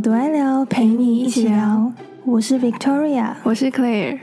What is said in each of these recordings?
有多爱聊，陪你一起聊。我是 Victoria，我是 Claire。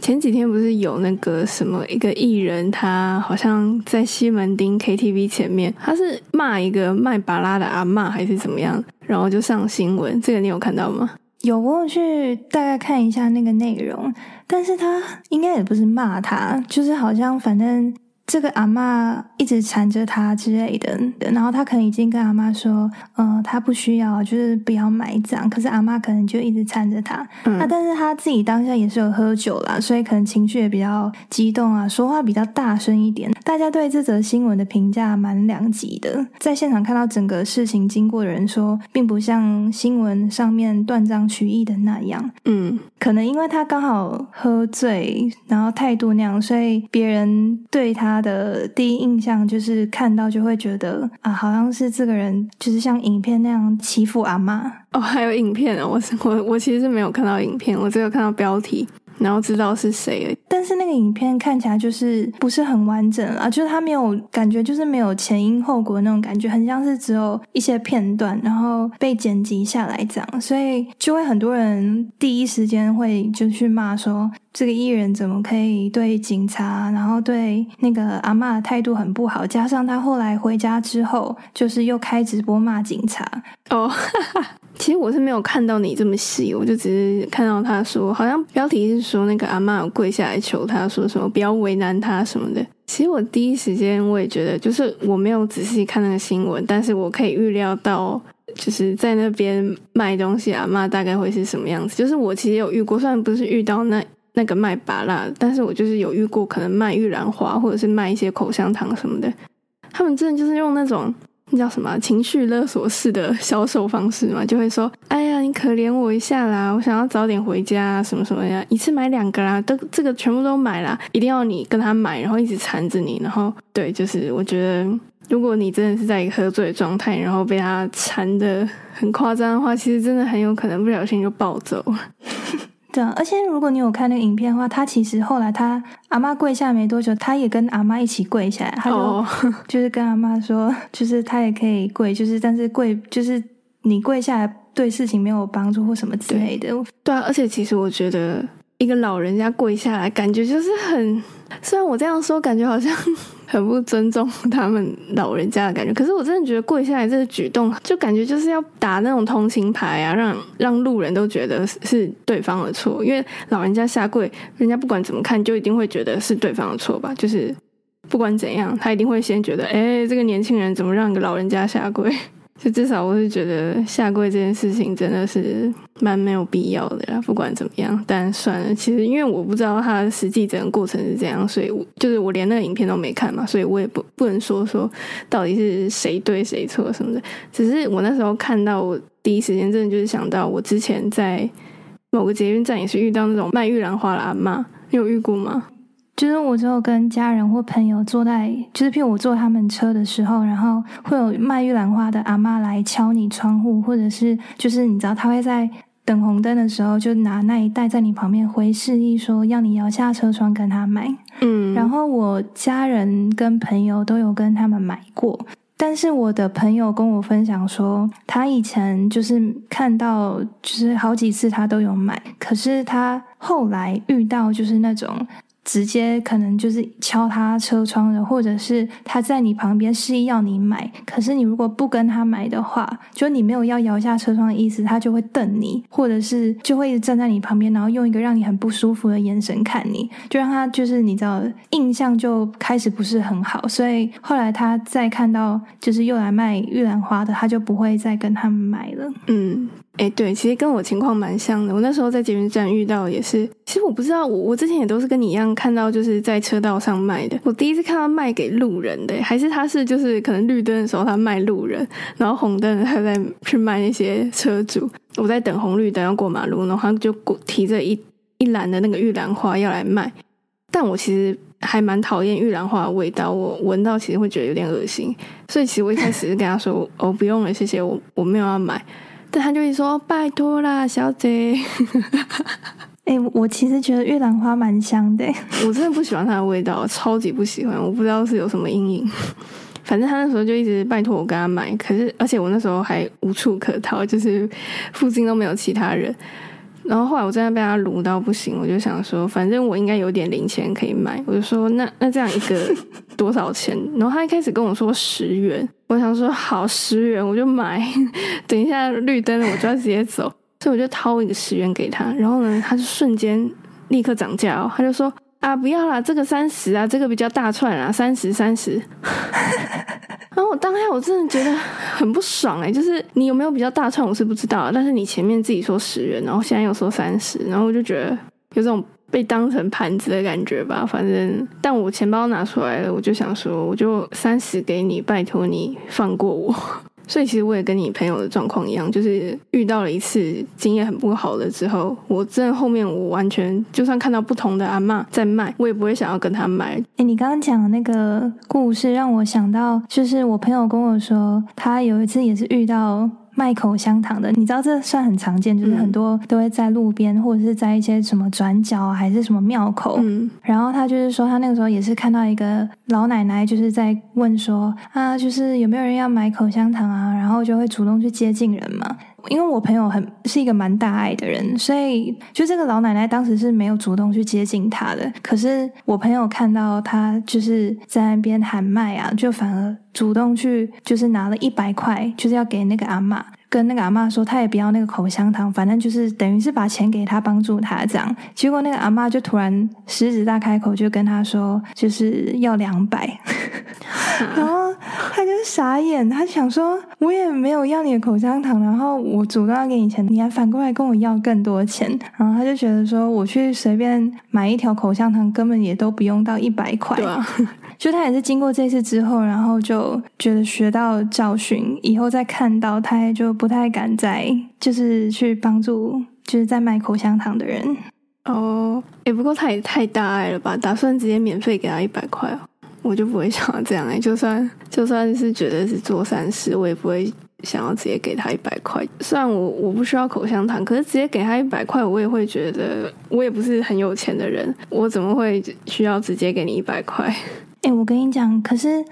前几天不是有那个什么一个艺人，他好像在西门町 KTV 前面，他是骂一个卖巴拉的阿嬷还是怎么样，然后就上新闻。这个你有看到吗？有，我去大概看一下那个内容，但是他应该也不是骂他，就是好像反正。这个阿妈一直缠着他之类的，然后他可能已经跟阿妈说，嗯，他不需要，就是不要埋葬。可是阿妈可能就一直缠着他。那但是他自己当下也是有喝酒啦，所以可能情绪也比较激动啊，说话比较大声一点。大家对这则新闻的评价蛮两极的。在现场看到整个事情经过的人说，并不像新闻上面断章取义的那样。嗯，可能因为他刚好喝醉，然后态度那样，所以别人对他。的第一印象就是看到就会觉得啊，好像是这个人就是像影片那样欺负阿妈哦。还有影片啊，我我我其实是没有看到影片，我只有看到标题。然后知道是谁，但是那个影片看起来就是不是很完整啊，就是他没有感觉，就是没有前因后果那种感觉，很像是只有一些片段，然后被剪辑下来这样，所以就会很多人第一时间会就去骂说这个艺人怎么可以对警察，然后对那个阿妈的态度很不好，加上他后来回家之后，就是又开直播骂警察哦。其实我是没有看到你这么细，我就只是看到他说，好像标题是说那个阿妈跪下来求他说什么不要为难他什么的。其实我第一时间我也觉得，就是我没有仔细看那个新闻，但是我可以预料到，就是在那边卖东西阿妈大概会是什么样子。就是我其实有遇过，虽然不是遇到那那个卖拔蜡，但是我就是有遇过可能卖玉兰花或者是卖一些口香糖什么的，他们真的就是用那种。那叫什么情绪勒索式的销售方式嘛？就会说：“哎呀，你可怜我一下啦，我想要早点回家，什么什么呀，一次买两个啦，都这个全部都买啦，一定要你跟他买，然后一直缠着你，然后对，就是我觉得，如果你真的是在一个喝醉的状态，然后被他缠的很夸张的话，其实真的很有可能不小心就暴走。”对啊，而且如果你有看那个影片的话，他其实后来他阿妈跪下没多久，他也跟阿妈一起跪下来，他就 就是跟阿妈说，就是他也可以跪，就是但是跪就是你跪下来对事情没有帮助或什么之类的。对啊，而且其实我觉得一个老人家跪下来，感觉就是很，虽然我这样说，感觉好像。很不尊重他们老人家的感觉，可是我真的觉得跪下来这个举动，就感觉就是要打那种同情牌啊，让让路人都觉得是对方的错，因为老人家下跪，人家不管怎么看，就一定会觉得是对方的错吧？就是不管怎样，他一定会先觉得，哎，这个年轻人怎么让一个老人家下跪？就至少我是觉得下跪这件事情真的是蛮没有必要的啦，不管怎么样，但算了。其实因为我不知道他实际整个过程是怎样，所以我就是我连那个影片都没看嘛，所以我也不不能说说到底是谁对谁错什么的。只是我那时候看到，我第一时间真的就是想到我之前在某个捷运站也是遇到那种卖玉兰花的阿妈，你有遇过吗？就是我只有跟家人或朋友坐在，就是譬如我坐他们车的时候，然后会有卖玉兰花的阿妈来敲你窗户，或者是就是你知道他会在等红灯的时候就拿那一袋在你旁边回示意说要你摇下车窗跟他买。嗯，然后我家人跟朋友都有跟他们买过，但是我的朋友跟我分享说，他以前就是看到就是好几次他都有买，可是他后来遇到就是那种。直接可能就是敲他车窗的，或者是他在你旁边示意要你买，可是你如果不跟他买的话，就你没有要摇下车窗的意思，他就会瞪你，或者是就会站在你旁边，然后用一个让你很不舒服的眼神看你，就让他就是你知道印象就开始不是很好，所以后来他再看到就是又来卖玉兰花的，他就不会再跟他们买了。嗯。哎，对，其实跟我情况蛮像的。我那时候在捷运站遇到也是，其实我不知道，我我之前也都是跟你一样看到，就是在车道上卖的。我第一次看到卖给路人的，还是他是就是可能绿灯的时候他卖路人，然后红灯他在去卖那些车主。我在等红绿灯要过马路，然后他就提着一一篮的那个玉兰花要来卖。但我其实还蛮讨厌玉兰花的味道，我闻到其实会觉得有点恶心，所以其实我一开始是跟他说：“哦，不用了，谢谢，我我没有要买。”但他就会说：“拜托啦，小姐。”哎，我其实觉得玉兰花蛮香的，我真的不喜欢它的味道，超级不喜欢。我不知道是有什么阴影，反正他那时候就一直拜托我跟他买，可是而且我那时候还无处可逃，就是附近都没有其他人。然后后来我真的被他撸到不行，我就想说，反正我应该有点零钱可以买，我就说那那这样一个 多少钱？然后他一开始跟我说十元，我想说好十元我就买，等一下绿灯了我就要直接走，所以我就掏一个十元给他，然后呢他就瞬间立刻涨价哦，他就说。啊，不要啦，这个三十啊，这个比较大串啊，三十三十。然后我当下我真的觉得很不爽哎，就是你有没有比较大串我是不知道，但是你前面自己说十元，然后现在又说三十，然后我就觉得有种被当成盘子的感觉吧。反正，但我钱包拿出来了，我就想说，我就三十给你，拜托你放过我。所以其实我也跟你朋友的状况一样，就是遇到了一次经验很不好的之后，我真的后面我完全就算看到不同的阿妈在卖，我也不会想要跟他买。哎，你刚刚讲的那个故事让我想到，就是我朋友跟我说，他有一次也是遇到。卖口香糖的，你知道这算很常见，就是很多都会在路边或者是在一些什么转角还是什么庙口。嗯，然后他就是说，他那个时候也是看到一个老奶奶，就是在问说啊，就是有没有人要买口香糖啊？然后就会主动去接近人嘛。因为我朋友很是一个蛮大爱的人，所以就这个老奶奶当时是没有主动去接近他的。可是我朋友看到他就是在那边喊麦啊，就反而主动去就是拿了一百块，就是要给那个阿妈。跟那个阿妈说，他也不要那个口香糖，反正就是等于是把钱给他帮助他这样。结果那个阿妈就突然狮子大开口，就跟他说就是要两百，然后他就傻眼，他想说我也没有要你的口香糖，然后我主动要给你钱，你还反过来跟我要更多钱，然后他就觉得说我去随便买一条口香糖根本也都不用到一百块。就他也是经过这次之后，然后就觉得学到教训，以后再看到他也就不太敢再就是去帮助就是在卖口香糖的人。哦，也，不过他也太大爱了吧？打算直接免费给他一百块哦，我就不会想要这样哎。就算 就算是觉得是做善事，我也不会想要直接给他一百块。虽然我我不需要口香糖，可是直接给他一百块，我也会觉得我也不是很有钱的人，我怎么会需要直接给你一百块？哎，我跟你讲，可是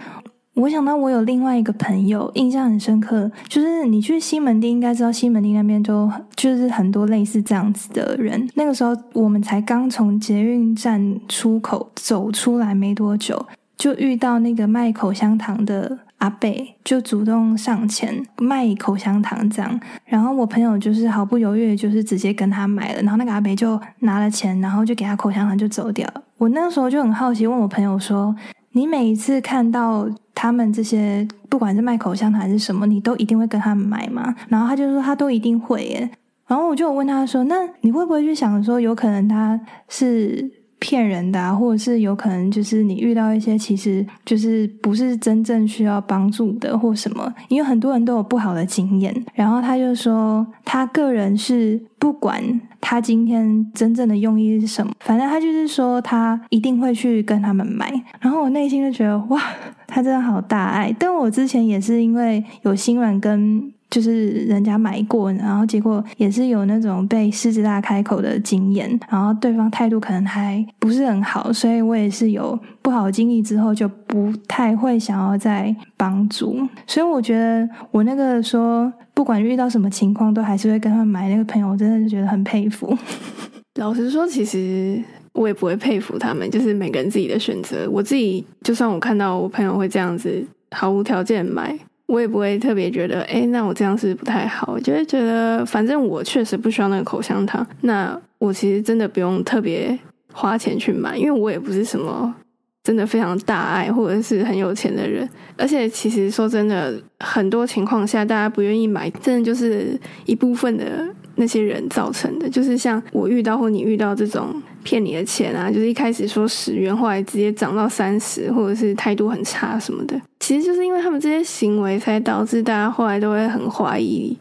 我想到我有另外一个朋友，印象很深刻，就是你去西门町，应该知道西门町那边就就是很多类似这样子的人。那个时候我们才刚从捷运站出口走出来没多久，就遇到那个卖口香糖的阿贝，就主动上前卖口香糖这样。然后我朋友就是毫不犹豫，就是直接跟他买了，然后那个阿贝就拿了钱，然后就给他口香糖就走掉了。我那个时候就很好奇，问我朋友说。你每一次看到他们这些，不管是卖口香糖还是什么，你都一定会跟他们买吗？然后他就说他都一定会耶。然后我就问他说：“那你会不会去想说，有可能他是？”骗人的，啊或者是有可能就是你遇到一些其实就是不是真正需要帮助的或什么，因为很多人都有不好的经验。然后他就说，他个人是不管他今天真正的用意是什么，反正他就是说他一定会去跟他们买。然后我内心就觉得哇，他真的好大爱。但我之前也是因为有心软跟。就是人家买过，然后结果也是有那种被狮子大开口的经验，然后对方态度可能还不是很好，所以我也是有不好的经历之后，就不太会想要再帮助。所以我觉得我那个说不管遇到什么情况，都还是会跟他们买那个朋友，我真的是觉得很佩服。老实说，其实我也不会佩服他们，就是每个人自己的选择。我自己就算我看到我朋友会这样子毫无条件买。我也不会特别觉得，哎，那我这样是不太好。就会觉得，反正我确实不需要那个口香糖，那我其实真的不用特别花钱去买，因为我也不是什么真的非常大爱或者是很有钱的人。而且，其实说真的，很多情况下大家不愿意买，真的就是一部分的那些人造成的。就是像我遇到或你遇到这种骗你的钱啊，就是一开始说十元，后来直接涨到三十，或者是态度很差什么的。其实就是因为他们这些行为，才导致大家后来都会很怀疑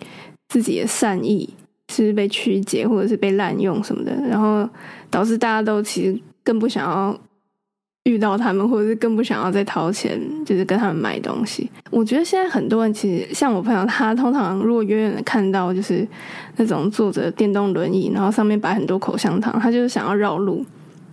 自己的善意是不是被曲解，或者是被滥用什么的，然后导致大家都其实更不想要遇到他们，或者是更不想要再掏钱，就是跟他们买东西。我觉得现在很多人其实像我朋友，他通常如果远远的看到就是那种坐着电动轮椅，然后上面摆很多口香糖，他就是想要绕路。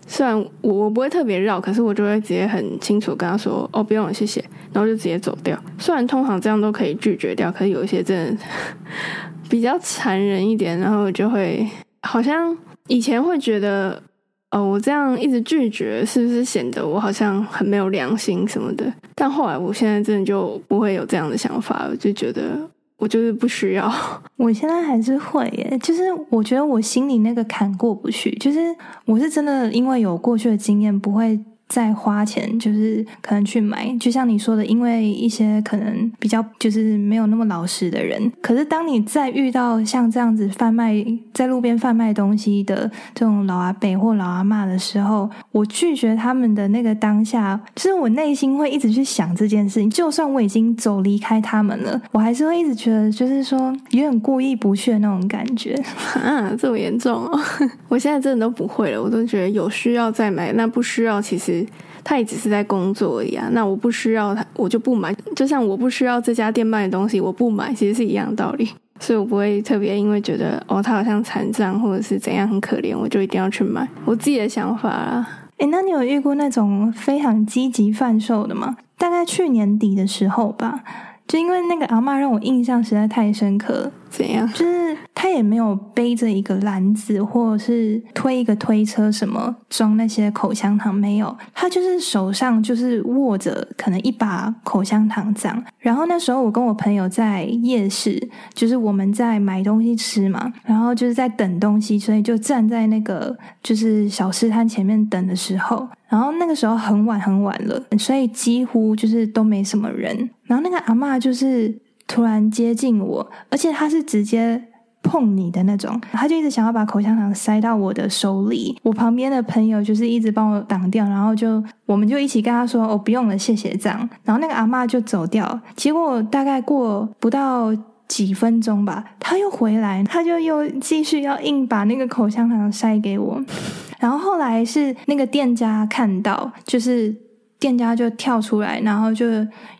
虽然我我不会特别绕，可是我就会直接很清楚跟他说：“哦，不用了，谢谢。”然后就直接走掉。虽然通常这样都可以拒绝掉，可是有一些真的 比较残忍一点，然后就会好像以前会觉得。哦，我这样一直拒绝，是不是显得我好像很没有良心什么的？但后来，我现在真的就不会有这样的想法，我就觉得我就是不需要。我现在还是会耶，就是我觉得我心里那个坎过不去，就是我是真的因为有过去的经验，不会。再花钱就是可能去买，就像你说的，因为一些可能比较就是没有那么老实的人。可是当你再遇到像这样子贩卖在路边贩卖东西的这种老阿伯或老阿妈的时候，我拒绝他们的那个当下，就是我内心会一直去想这件事情。就算我已经走离开他们了，我还是会一直觉得，就是说有点过意不去的那种感觉啊，这么严重哦！我现在真的都不会了，我都觉得有需要再买，那不需要其实。他也只是在工作而已啊，那我不需要他，我就不买。就像我不需要这家店卖的东西，我不买，其实是一样的道理。所以我不会特别因为觉得哦，他好像残障或者是怎样很可怜，我就一定要去买。我自己的想法啊。诶，那你有遇过那种非常积极贩售的吗？大概去年底的时候吧。就因为那个阿妈让我印象实在太深刻了，怎样？就是他也没有背着一个篮子，或者是推一个推车什么装那些口香糖，没有。他就是手上就是握着可能一把口香糖这样。然后那时候我跟我朋友在夜市，就是我们在买东西吃嘛，然后就是在等东西，所以就站在那个就是小吃摊前面等的时候。然后那个时候很晚很晚了，所以几乎就是都没什么人。然后那个阿妈就是突然接近我，而且他是直接碰你的那种，他就一直想要把口香糖塞到我的手里。我旁边的朋友就是一直帮我挡掉，然后就我们就一起跟他说：“哦，不用了，谢谢。”这样，然后那个阿妈就走掉。结果大概过不到几分钟吧，他又回来，他就又继续要硬把那个口香糖塞给我。然后后来是那个店家看到，就是店家就跳出来，然后就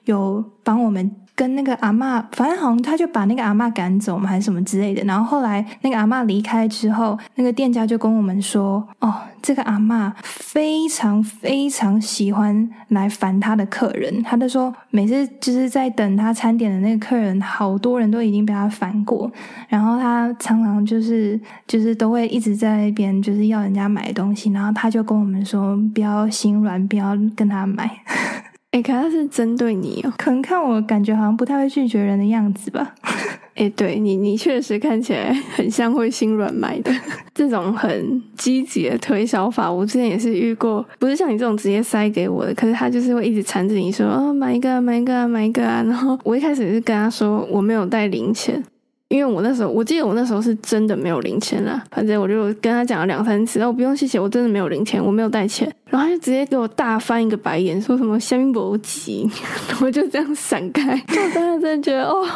有帮我们。跟那个阿妈，反正好像他就把那个阿妈赶走嘛，还是什么之类的。然后后来那个阿妈离开之后，那个店家就跟我们说：“哦，这个阿妈非常非常喜欢来烦他的客人。他就说，每次就是在等他餐点的那个客人，好多人都已经被他烦过。然后他常常就是就是都会一直在那边就是要人家买东西。然后他就跟我们说，不要心软，不要跟他买。” 哎，可能是针对你哦，可能看我感觉好像不太会拒绝人的样子吧。哎，对你，你确实看起来很像会心软买的 这种很积极的推销法。我之前也是遇过，不是像你这种直接塞给我的，可是他就是会一直缠着你说，哦，买一个，买一个，买一个啊。然后我一开始是跟他说我没有带零钱。因为我那时候，我记得我那时候是真的没有零钱啦。反正我就跟他讲了两三次，然后不用谢谢，我真的没有零钱，我没有带钱。然后他就直接给我大翻一个白眼，说什么“香槟博吉”，我就这样闪开。我当时真的觉得，哦，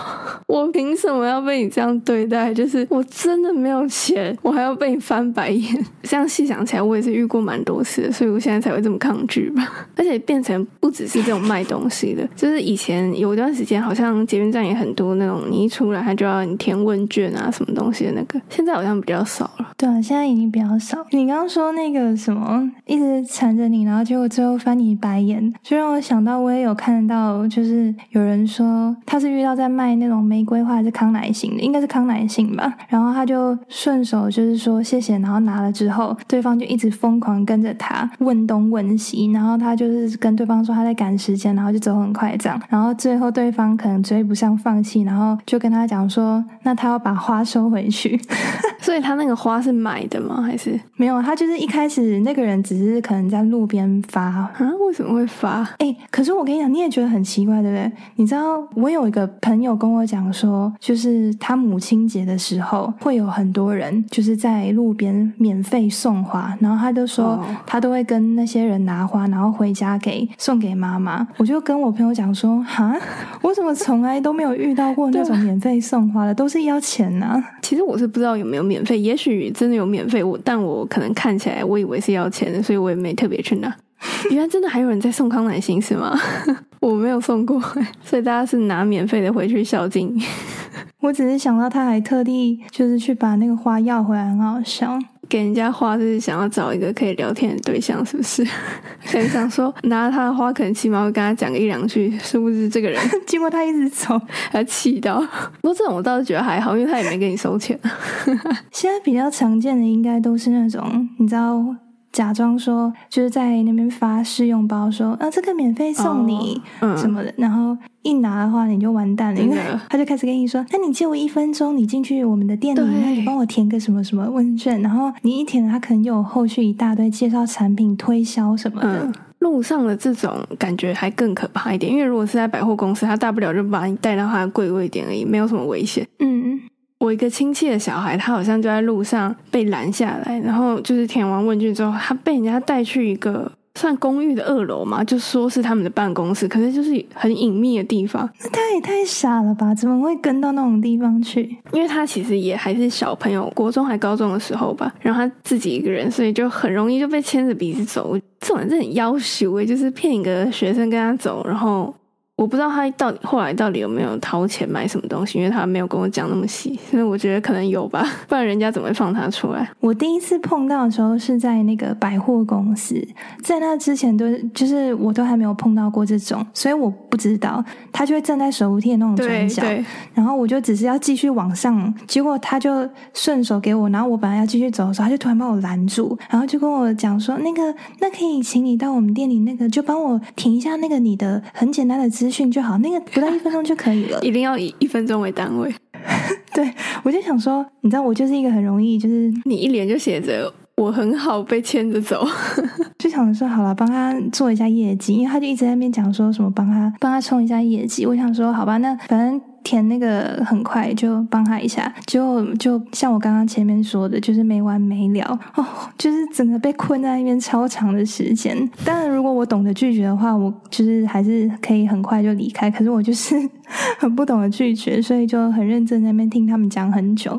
我凭什么要被你这样对待？就是我真的没有钱，我还要被你翻白眼。这样细想起来，我也是遇过蛮多次的，所以我现在才会这么抗拒吧。而且变成不只是这种卖东西的，就是以前有一段时间，好像捷运站也很多那种，你一出来他就要你填问卷啊，什么东西的那个，现在好像比较少了。对啊，现在已经比较少。你刚刚说那个什么，一直缠着你，然后结果最后翻你白眼，就让我想到，我也有看到，就是有人说他是遇到在卖那种玫瑰花还是康乃馨的，应该是康乃馨吧。然后他就顺手就是说谢谢，然后拿了之后，对方就一直疯狂跟着他问东问西，然后他就是跟对方说他在赶时间，然后就走很快这样。然后最后对方可能追不上，放弃，然后就跟他讲说，那他要把花收回去。所以他那个花是买的吗？还是没有？他就是一开始那个人只是可能在路边发啊？为什么会发？哎，可是我跟你讲，你也觉得很奇怪，对不对？你知道我有一个朋友跟我讲说，就是他母亲节的时候会有很多人就是在路边免费送花，然后他就说他都会跟那些人拿花，然后回家给送给妈妈。我就跟我朋友讲说，哈，我怎么从来都没有遇到过那种免费送花的，都是要钱呢？其实我是不知道有没有免。免费，也许真的有免费，我但我可能看起来，我以为是要钱的，所以我也没特别去拿。原来真的还有人在送康乃馨是吗？我没有送过，所以大家是拿免费的回去孝敬。我只是想到他还特地就是去把那个花要回来，很好笑。给人家花是想要找一个可以聊天的对象，是不是？可能想说拿他的花，可能起码会跟他讲个一两句，是不是？这个人经过他一直走，他气到。不过这种我倒是觉得还好，因为他也没给你收钱。现在比较常见的应该都是那种，你知道。假装说就是在那边发试用包，说啊这个免费送你什么的，然后一拿的话你就完蛋了，因为他就开始跟你说，那你借我一分钟，你进去我们的店里，那你帮我填个什么什么问卷，然后你一填，他可能又有后续一大堆介绍产品、推销什么的。路上的这种感觉还更可怕一点，因为如果是在百货公司，他大不了就把你带到他的柜位点而已，没有什么危险。嗯。我一个亲戚的小孩，他好像就在路上被拦下来，然后就是填完问卷之后，他被人家带去一个算公寓的二楼嘛，就说是他们的办公室，可是就是很隐秘的地方。那他也太傻了吧？怎么会跟到那种地方去？因为他其实也还是小朋友，国中还高中的时候吧，然后他自己一个人，所以就很容易就被牵着鼻子走。这种人真的很要求诶，就是骗一个学生跟他走，然后。我不知道他到底后来到底有没有掏钱买什么东西，因为他没有跟我讲那么细，所以我觉得可能有吧，不然人家怎么会放他出来？我第一次碰到的时候是在那个百货公司，在那之前都就是我都还没有碰到过这种，所以我不知道他就会站在手扶梯那种转角，然后我就只是要继续往上，结果他就顺手给我，然后我本来要继续走的时候，他就突然把我拦住，然后就跟我讲说：“那个，那可以请你到我们店里，那个就帮我填一下那个你的很简单的资。”资讯就好，那个不到一分钟就可以了。一定要以一分钟为单位。对，我就想说，你知道，我就是一个很容易，就是你一脸就写着我很好被牵着走，就想说好了，帮他做一下业绩，因为他就一直在那边讲说什么帮他帮他冲一下业绩。我想说好吧，那反正。填那个很快就帮他一下，就就像我刚刚前面说的，就是没完没了哦，就是整个被困在那边超长的时间。当然，如果我懂得拒绝的话，我就是还是可以很快就离开。可是我就是很不懂得拒绝，所以就很认真在那边听他们讲很久。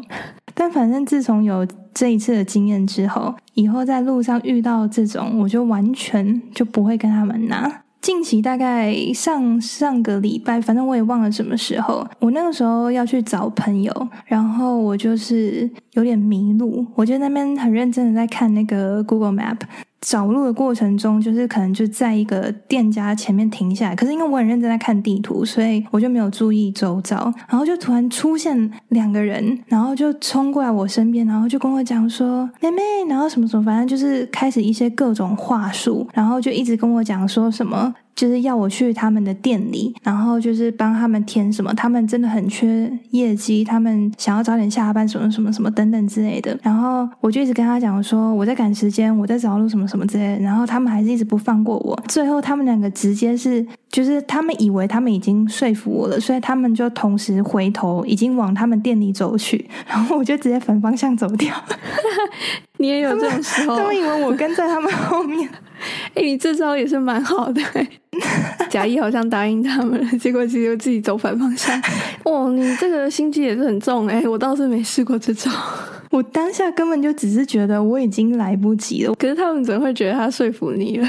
但反正自从有这一次的经验之后，以后在路上遇到这种，我就完全就不会跟他们拿。近期大概上上个礼拜，反正我也忘了什么时候。我那个时候要去找朋友，然后我就是有点迷路，我就那边很认真的在看那个 Google Map。找路的过程中，就是可能就在一个店家前面停下来，可是因为我很认真在看地图，所以我就没有注意周遭，然后就突然出现两个人，然后就冲过来我身边，然后就跟我讲说：“妹妹，然后什么什么，反正就是开始一些各种话术，然后就一直跟我讲说什么。”就是要我去他们的店里，然后就是帮他们填什么，他们真的很缺业绩，他们想要早点下班，什么什么什么等等之类的。然后我就一直跟他讲说，我在赶时间，我在找路什么什么之类的。然后他们还是一直不放过我。最后他们两个直接是，就是他们以为他们已经说服我了，所以他们就同时回头，已经往他们店里走去。然后我就直接反方向走掉。你也有这种时候？他们以为我跟在他们后面。哎，你这招也是蛮好的。假意好像答应他们了，结果其实自己走反方向。哇，你这个心机也是很重哎！我倒是没试过这招。我当下根本就只是觉得我已经来不及了，可是他们怎么会觉得他说服你了？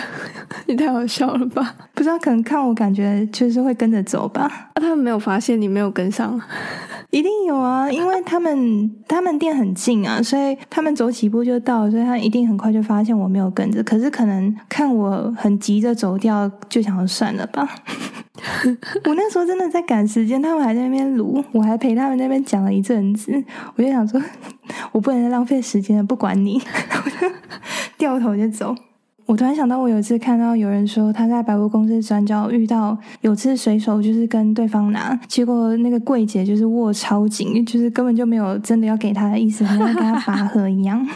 你太好笑了吧？不知道，可能看我感觉就是会跟着走吧。他们没有发现你没有跟上，一定有啊，因为他们他们店很近啊，所以他们走几步就到，所以他一定很快就发现我没有跟着。可是可能看我很急着走掉，就想算了吧。我那时候真的在赶时间，他们还在那边撸，我还陪他们那边讲了一阵子。我就想说，我不能再浪费时间了，不管你，我就掉头就走。我突然想到，我有一次看到有人说他在百货公司转角遇到有次随手就是跟对方拿，结果那个柜姐就是握超紧，就是根本就没有真的要给他的意思，好像跟他拔河一样。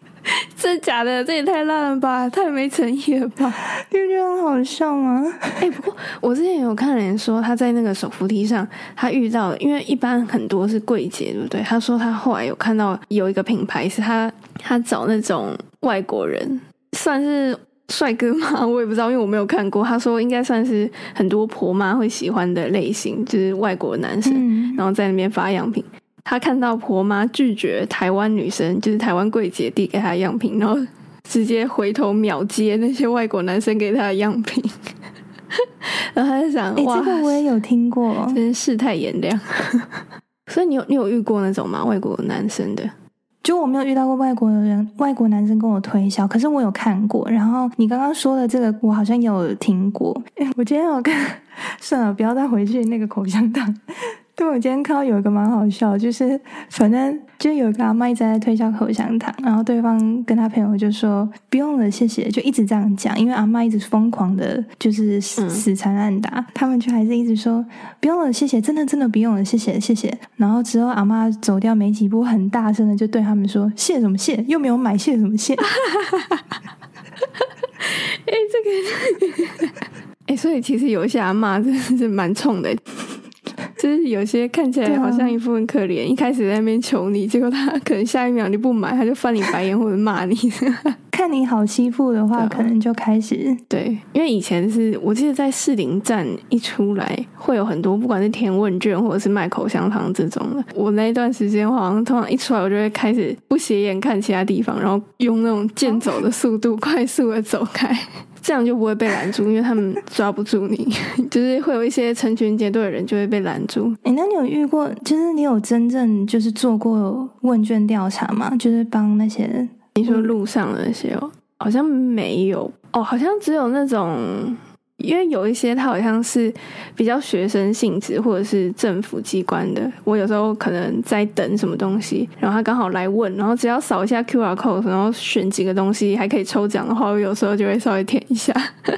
真假的？这也太烂了吧！太没诚意了吧？你不觉得很好笑吗？哎，不过我之前有看人说他在那个手扶梯上，他遇到，因为一般很多是柜姐，对不对？他说他后来有看到有一个品牌是他他找那种外国人，算是帅哥吗？我也不知道，因为我没有看过。他说应该算是很多婆妈会喜欢的类型，就是外国男生，然后在那边发样品。他看到婆妈拒绝台湾女生，就是台湾柜姐递给他样品，然后直接回头秒接那些外国男生给他的样品，然后他就想，哇，这个我也有听过，真是世态炎凉。所以你有你有遇过那种吗？外国男生的，就我没有遇到过外国人、外国男生跟我推销，可是我有看过。然后你刚刚说的这个，我好像有听过。我今天有看，算了，不要再回去那个口香糖。对，我今天看到有一个蛮好笑，就是反正就有个阿妈一直在推销口香糖，然后对方跟他朋友就说不用了，谢谢，就一直这样讲，因为阿妈一直疯狂的，就是死死缠烂打，他们就还是一直说不用了，谢谢，真的真的不用了，谢谢谢谢。然后之后阿妈走掉没几步，很大声的就对他们说谢什么谢，又没有买谢什么谢。哎，这个，哎，所以其实有一些阿妈真的是蛮冲的。就是有些看起来好像一副很可怜，一开始在那边求你，结果他可能下一秒你不买，他就翻你白眼或者骂你。看你好欺负的话，可能就开始对。因为以前是我记得在士林站一出来，会有很多不管是填问卷或者是卖口香糖这种的。我那一段时间好像通常一出来，我就会开始不斜眼看其他地方，然后用那种健走的速度 快速的走开。这样就不会被拦住，因为他们抓不住你，就是会有一些成群结队的人就会被拦住。哎，那你有遇过？就是你有真正就是做过问卷调查吗？就是帮那些你说路上的那些哦，好像没有哦，好像只有那种。因为有一些他好像是比较学生性质，或者是政府机关的。我有时候可能在等什么东西，然后他刚好来问，然后只要扫一下 Q R code，然后选几个东西还可以抽奖的话，我有时候就会稍微填一下。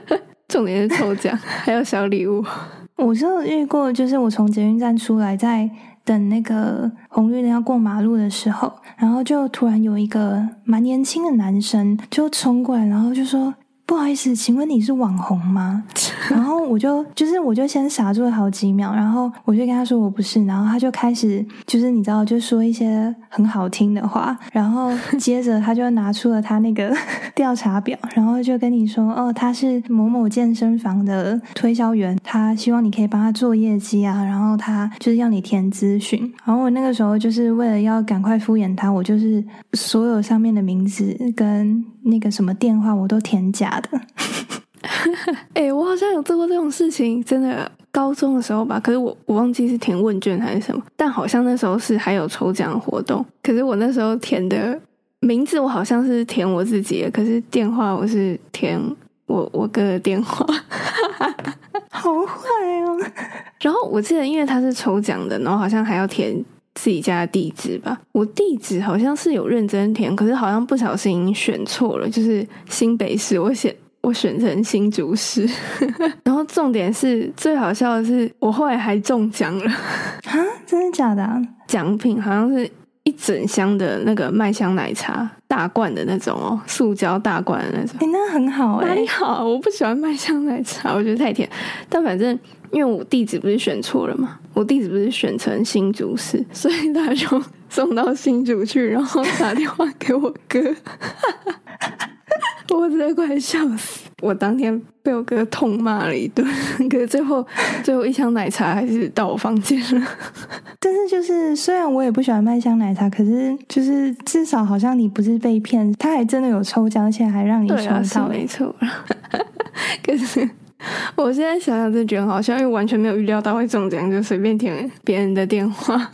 重点是抽奖，还有小礼物。我就遇过，就是我从捷运站出来，在等那个红绿灯要过马路的时候，然后就突然有一个蛮年轻的男生就冲过来，然后就说。不好意思，请问你是网红吗？然后我就就是我就先傻住了好几秒，然后我就跟他说我不是，然后他就开始就是你知道就说一些很好听的话，然后接着他就拿出了他那个 调查表，然后就跟你说哦他是某某健身房的推销员，他希望你可以帮他做业绩啊，然后他就是要你填咨询，然后我那个时候就是为了要赶快敷衍他，我就是所有上面的名字跟。那个什么电话我都填假的，哎，我好像有做过这种事情，真的高中的时候吧，可是我我忘记是填问卷还是什么，但好像那时候是还有抽奖活动，可是我那时候填的名字我好像是填我自己的，可是电话我是填我我哥的电话，好坏哦。然后我记得因为他是抽奖的，然后好像还要填。自己家的地址吧，我地址好像是有认真填，可是好像不小心选错了，就是新北市，我选我选成新竹市，然后重点是最好笑的是，我后来还中奖了啊！真的假的？奖品好像是一整箱的那个麦香奶茶，大罐的那种哦，塑胶大罐的那种。哎，那很好哎，哪里好？我不喜欢麦香奶茶，我觉得太甜，但反正。因为我地址不是选错了嘛，我地址不是选成新竹市，所以他就送到新竹去，然后打电话给我哥，我真的快笑死！我当天被我哥痛骂了一顿，可是最后最后一箱奶茶还是到我房间了。但是就是虽然我也不喜欢麦香奶茶，可是就是至少好像你不是被骗，他还真的有抽奖，而且还让你抽到，没错。可是。我现在想想，真觉得好笑，因为完全没有预料到会中奖，就随便填别人的电话。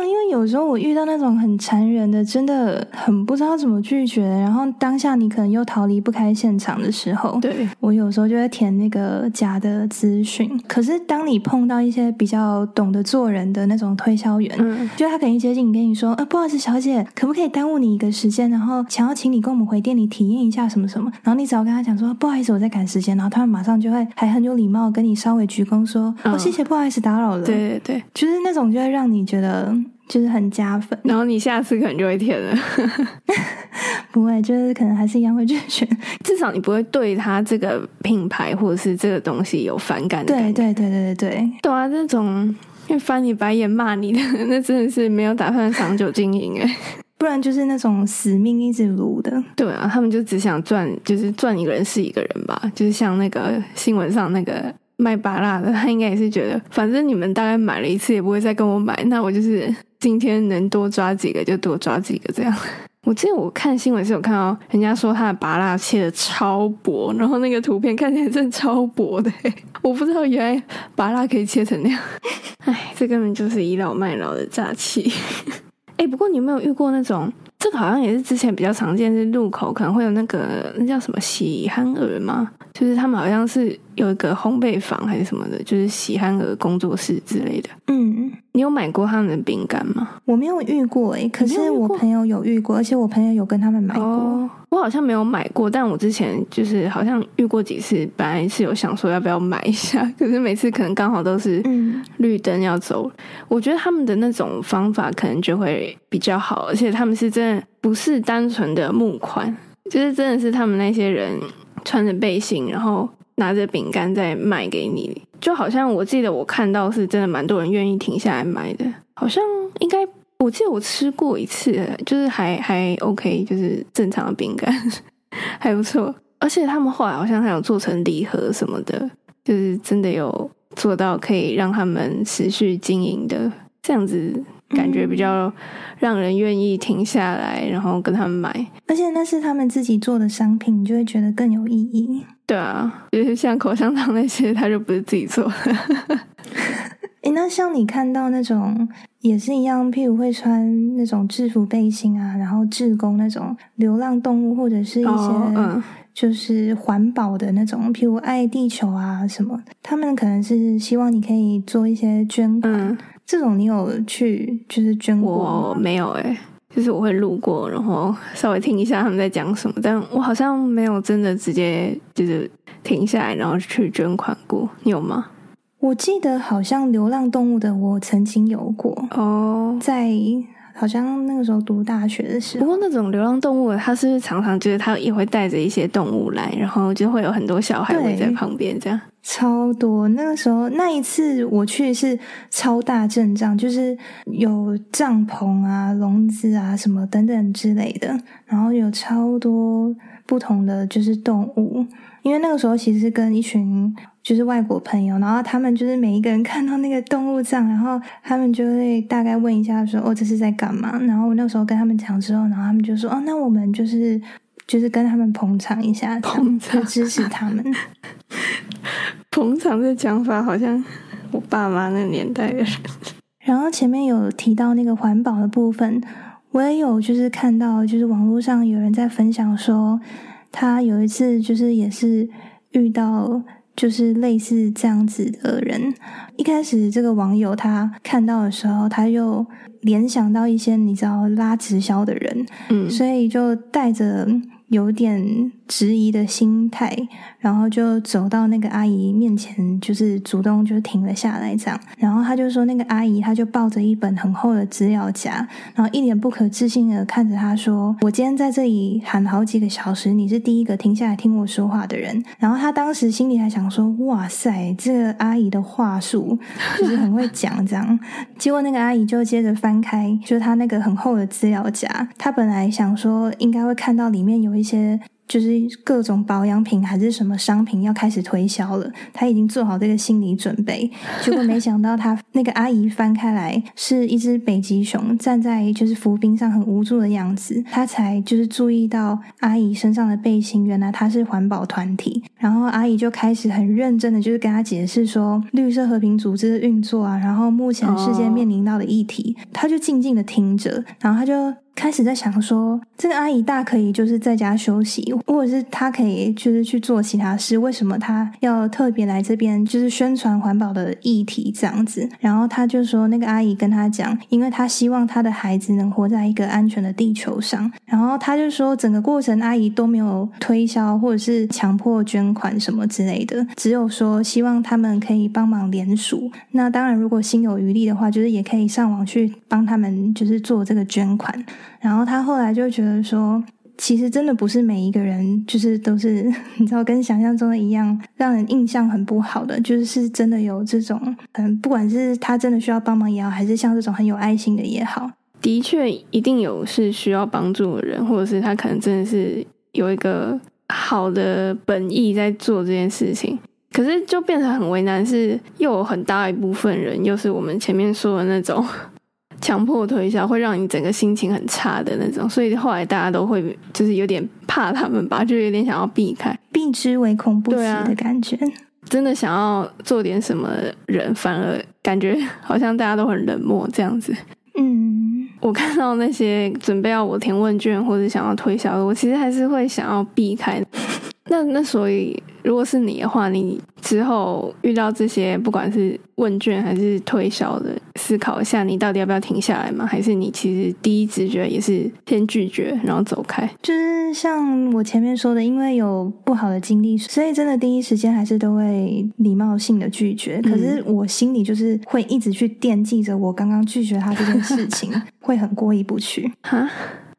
对，因为有时候我遇到那种很残忍的，真的很不知道怎么拒绝。然后当下你可能又逃离不开现场的时候，对我有时候就会填那个假的资讯。可是当你碰到一些比较懂得做人的那种推销员，嗯，就他可能接近你跟你说：“呃，不好意思，小姐，可不可以耽误你一个时间？然后想要请你跟我们回店里体验一下什么什么。”然后你只要跟他讲说：“不好意思，我在赶时间。”然后他们马上就会还很有礼貌跟你稍微鞠躬说：“哦，谢谢，不好意思打扰了。”对对对，就是那种就会让你觉得。就是很加分，然后你下次可能就会填了，不会，就是可能还是一样会拒绝。至少你不会对他这个品牌或者是这个东西有反感。对对对对对对，对啊，那种翻你白眼骂你的，那真的是没有打算长久经营哎，不然就是那种死命一直撸的。对啊，他们就只想赚，就是赚一个人是一个人吧，就是像那个新闻上那个。卖拔辣的，他应该也是觉得，反正你们大概买了一次也不会再跟我买，那我就是今天能多抓几个就多抓几个这样。我记得我看新闻是有看到人家说他的拔辣切的超薄，然后那个图片看起来真的超薄的，我不知道原来拔辣可以切成那样。哎，这根本就是倚老卖老的诈欺。哎，不过你有没有遇过那种？这个好像也是之前比较常见，是路口可能会有那个那叫什么喜憨儿吗？就是他们好像是有一个烘焙坊还是什么的，就是喜憨儿工作室之类的。嗯，你有买过他们的饼干吗？我没有遇过诶，可是我朋友有遇过，而且我朋友有跟他们买过。我好像没有买过，但我之前就是好像遇过几次，本来是有想说要不要买一下，可是每次可能刚好都是绿灯要走。我觉得他们的那种方法可能就会比较好，而且他们是真的不是单纯的募款，就是真的是他们那些人穿着背心，然后拿着饼干在卖给你，就好像我记得我看到是真的蛮多人愿意停下来买的，好像应该。我记得我吃过一次，就是还还 OK，就是正常的饼干，还不错。而且他们后来好像还有做成礼盒什么的，就是真的有做到可以让他们持续经营的这样子，感觉比较让人愿意停下来，然后跟他们买。而且那是他们自己做的商品，你就会觉得更有意义。对啊，就是像口香糖那些，他就不是自己做的。诶，那像你看到那种也是一样，譬如会穿那种制服背心啊，然后志工那种流浪动物，或者是一些就是环保的那种，譬如爱地球啊什么，他们可能是希望你可以做一些捐款。这种你有去就是捐过我没有诶，就是我会路过，然后稍微听一下他们在讲什么，但我好像没有真的直接就是停下来然后去捐款过。你有吗？我记得好像流浪动物的，我曾经有过哦，在好像那个时候读大学的时候。不过那种流浪动物，它是不是常常就是它也会带着一些动物来，然后就会有很多小孩围在旁边这样。超多，那个时候那一次我去是超大阵仗，就是有帐篷啊、笼子啊什么等等之类的，然后有超多不同的就是动物。因为那个时候其实是跟一群就是外国朋友，然后他们就是每一个人看到那个动物葬，然后他们就会大概问一下说：“哦，这是在干嘛？”然后我那个时候跟他们讲之后，然后他们就说：“哦，那我们就是就是跟他们捧场一下，捧场支持他们。”捧场这讲法好像我爸妈那个年代的人。然后前面有提到那个环保的部分，我也有就是看到就是网络上有人在分享说。他有一次就是也是遇到就是类似这样子的人，一开始这个网友他看到的时候，他又联想到一些你知道拉直销的人，嗯，所以就带着。有点质疑的心态，然后就走到那个阿姨面前，就是主动就停了下来，这样。然后他就说，那个阿姨，他就抱着一本很厚的资料夹，然后一脸不可置信的看着他说：“我今天在这里喊好几个小时，你是第一个停下来听我说话的人。”然后他当时心里还想说：“哇塞，这个阿姨的话术就是很会讲。”这样，结果那个阿姨就接着翻开，就是他那个很厚的资料夹，他本来想说应该会看到里面有。一些。就是各种保养品还是什么商品要开始推销了，他已经做好这个心理准备，结果没想到他那个阿姨翻开来是一只北极熊站在就是浮冰上很无助的样子，他才就是注意到阿姨身上的背心，原来他是环保团体，然后阿姨就开始很认真的就是跟他解释说绿色和平组织的运作啊，然后目前世界面临到的议题，他就静静的听着，然后他就开始在想说，这个阿姨大可以就是在家休息。或者是她可以就是去做其他事，为什么她要特别来这边就是宣传环保的议题这样子？然后他就说，那个阿姨跟他讲，因为他希望他的孩子能活在一个安全的地球上。然后他就说，整个过程阿姨都没有推销或者是强迫捐款什么之类的，只有说希望他们可以帮忙联署。那当然，如果心有余力的话，就是也可以上网去帮他们就是做这个捐款。然后他后来就觉得说。其实真的不是每一个人，就是都是 你知道，跟想象中的一样，让人印象很不好的，就是是真的有这种，嗯，不管是他真的需要帮忙也好，还是像这种很有爱心的也好，的确一定有是需要帮助的人，或者是他可能真的是有一个好的本意在做这件事情，可是就变成很为难，是又有很大一部分人，又是我们前面说的那种。强迫推销会让你整个心情很差的那种，所以后来大家都会就是有点怕他们吧，就有点想要避开，避之唯恐不及的感觉。真的想要做点什么人，反而感觉好像大家都很冷漠这样子。嗯，我看到那些准备要我填问卷或者想要推销的，我其实还是会想要避开。那那所以，如果是你的话，你之后遇到这些，不管是问卷还是推销的，思考一下，你到底要不要停下来吗？还是你其实第一直觉也是先拒绝，然后走开？就是像我前面说的，因为有不好的经历，所以真的第一时间还是都会礼貌性的拒绝。可是我心里就是会一直去惦记着我刚刚拒绝他这件事情，会很过意不去哈。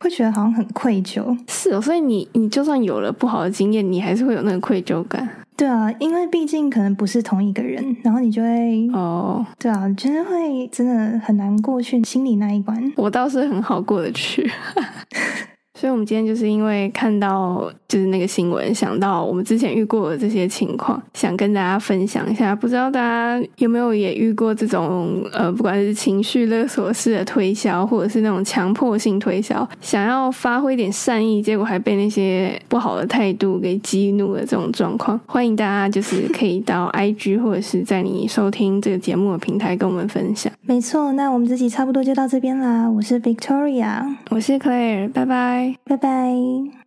会觉得好像很愧疚，是哦，所以你你就算有了不好的经验，你还是会有那个愧疚感。对啊，因为毕竟可能不是同一个人，然后你就会哦，对啊，就是会真的很难过去心里那一关。我倒是很好过得去。所以，我们今天就是因为看到就是那个新闻，想到我们之前遇过的这些情况，想跟大家分享一下。不知道大家有没有也遇过这种呃，不管是情绪勒索式的推销，或者是那种强迫性推销，想要发挥点善意，结果还被那些不好的态度给激怒的这种状况。欢迎大家就是可以到 IG 或者是在你收听这个节目的平台跟我们分享。没错，那我们这集差不多就到这边啦。我是 Victoria，我是 Claire，拜拜。拜拜。